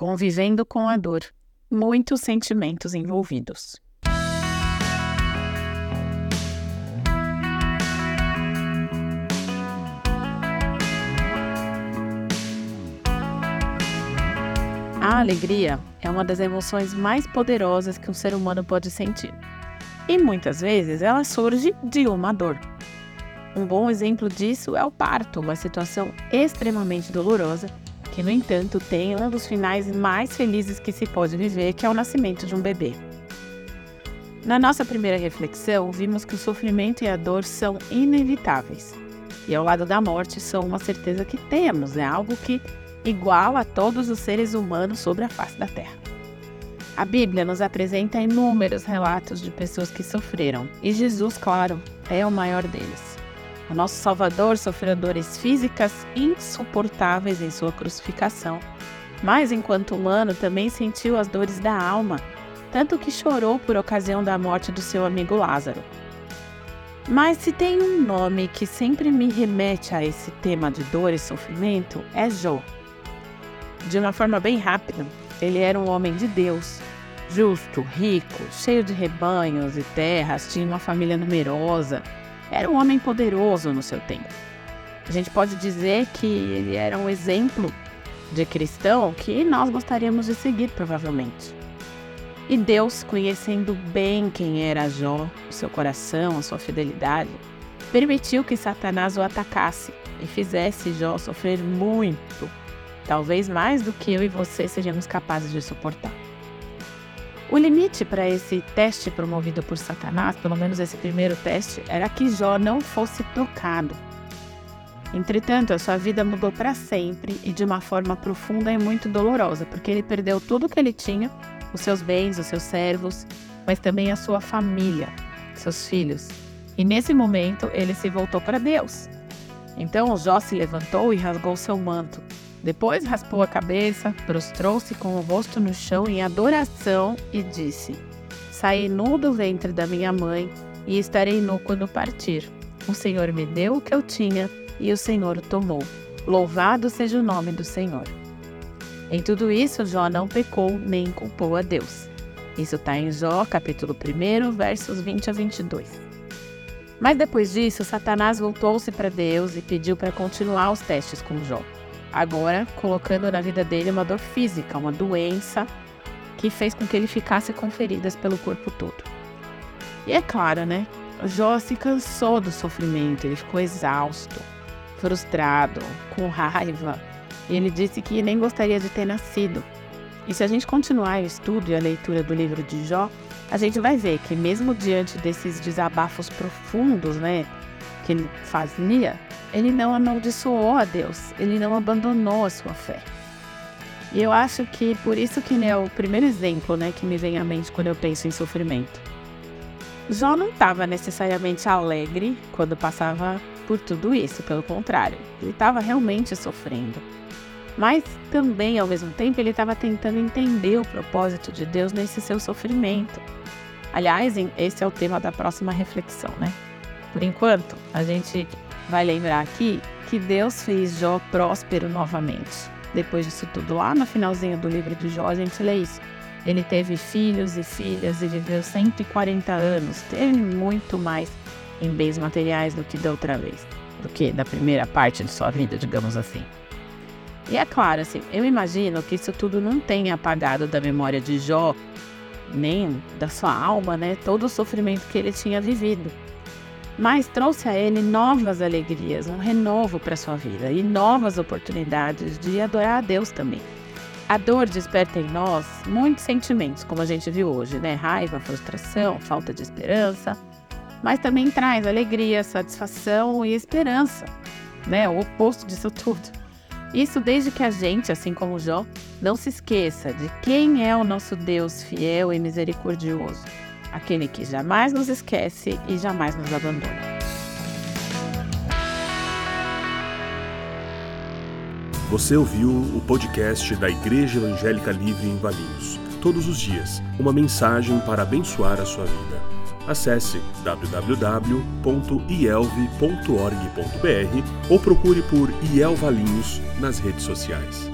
convivendo com a dor, muitos sentimentos envolvidos. A alegria é uma das emoções mais poderosas que um ser humano pode sentir. E muitas vezes ela surge de uma dor. Um bom exemplo disso é o parto, uma situação extremamente dolorosa, que, no entanto, tem um dos finais mais felizes que se pode viver, que é o nascimento de um bebê. Na nossa primeira reflexão, vimos que o sofrimento e a dor são inevitáveis. E ao lado da morte são uma certeza que temos, é algo que igual a todos os seres humanos sobre a face da Terra. A Bíblia nos apresenta inúmeros relatos de pessoas que sofreram, e Jesus, claro, é o maior deles. O nosso Salvador sofreu dores físicas insuportáveis em sua crucificação, mas enquanto humano também sentiu as dores da alma, tanto que chorou por ocasião da morte do seu amigo Lázaro. Mas se tem um nome que sempre me remete a esse tema de dor e sofrimento, é Jó de uma forma bem rápida. Ele era um homem de Deus, justo, rico, cheio de rebanhos e terras, tinha uma família numerosa. Era um homem poderoso no seu tempo. A gente pode dizer que ele era um exemplo de cristão que nós gostaríamos de seguir, provavelmente. E Deus, conhecendo bem quem era Jó, o seu coração, a sua fidelidade, permitiu que Satanás o atacasse e fizesse Jó sofrer muito talvez mais do que eu e você sejamos capazes de suportar. O limite para esse teste promovido por Satanás, pelo menos esse primeiro teste, era que Jó não fosse tocado. Entretanto, a sua vida mudou para sempre e de uma forma profunda e muito dolorosa, porque ele perdeu tudo o que ele tinha, os seus bens, os seus servos, mas também a sua família, seus filhos. E nesse momento, ele se voltou para Deus. Então Jó se levantou e rasgou seu manto, depois raspou a cabeça, prostrou-se com o rosto no chão em adoração e disse: Saí nu do ventre da minha mãe e estarei nu quando partir. O Senhor me deu o que eu tinha e o Senhor o tomou. Louvado seja o nome do Senhor. Em tudo isso, Jó não pecou nem culpou a Deus. Isso está em Jó, capítulo 1, versos 20 a 22. Mas depois disso, Satanás voltou-se para Deus e pediu para continuar os testes com Jó agora colocando na vida dele uma dor física, uma doença que fez com que ele ficasse com feridas pelo corpo todo. E é claro, né? Jó se cansou do sofrimento, ele ficou exausto, frustrado, com raiva, e ele disse que nem gostaria de ter nascido. E se a gente continuar o estudo e a leitura do livro de Jó, a gente vai ver que mesmo diante desses desabafos profundos, né, que ele fazia, ele não amaldiçoou a Deus, ele não abandonou a sua fé. E eu acho que por isso que é o primeiro exemplo né, que me vem à mente quando eu penso em sofrimento. Jó não estava necessariamente alegre quando passava por tudo isso, pelo contrário, ele estava realmente sofrendo. Mas também, ao mesmo tempo, ele estava tentando entender o propósito de Deus nesse seu sofrimento. Aliás, esse é o tema da próxima reflexão, né? Por enquanto, a gente vai lembrar aqui que Deus fez Jó próspero novamente. Depois disso tudo, lá no finalzinho do livro de Jó, a gente lê isso. Ele teve filhos e filhas e viveu 140 anos. Teve muito mais em bens materiais do que da outra vez, do que da primeira parte de sua vida, digamos assim. E é claro, assim, eu imagino que isso tudo não tenha apagado da memória de Jó, nem da sua alma, né? Todo o sofrimento que ele tinha vivido mas trouxe a ele novas alegrias, um renovo para sua vida e novas oportunidades de adorar a Deus também. A dor desperta em nós muitos sentimentos, como a gente viu hoje, né? Raiva, frustração, falta de esperança, mas também traz alegria, satisfação e esperança, né? O oposto disso tudo. Isso desde que a gente, assim como Jó, não se esqueça de quem é o nosso Deus fiel e misericordioso aquele que jamais nos esquece e jamais nos abandona. Você ouviu o podcast da Igreja Evangélica Livre em Valinhos. Todos os dias, uma mensagem para abençoar a sua vida. Acesse www.ielve.org.br ou procure por IEL Valinhos nas redes sociais.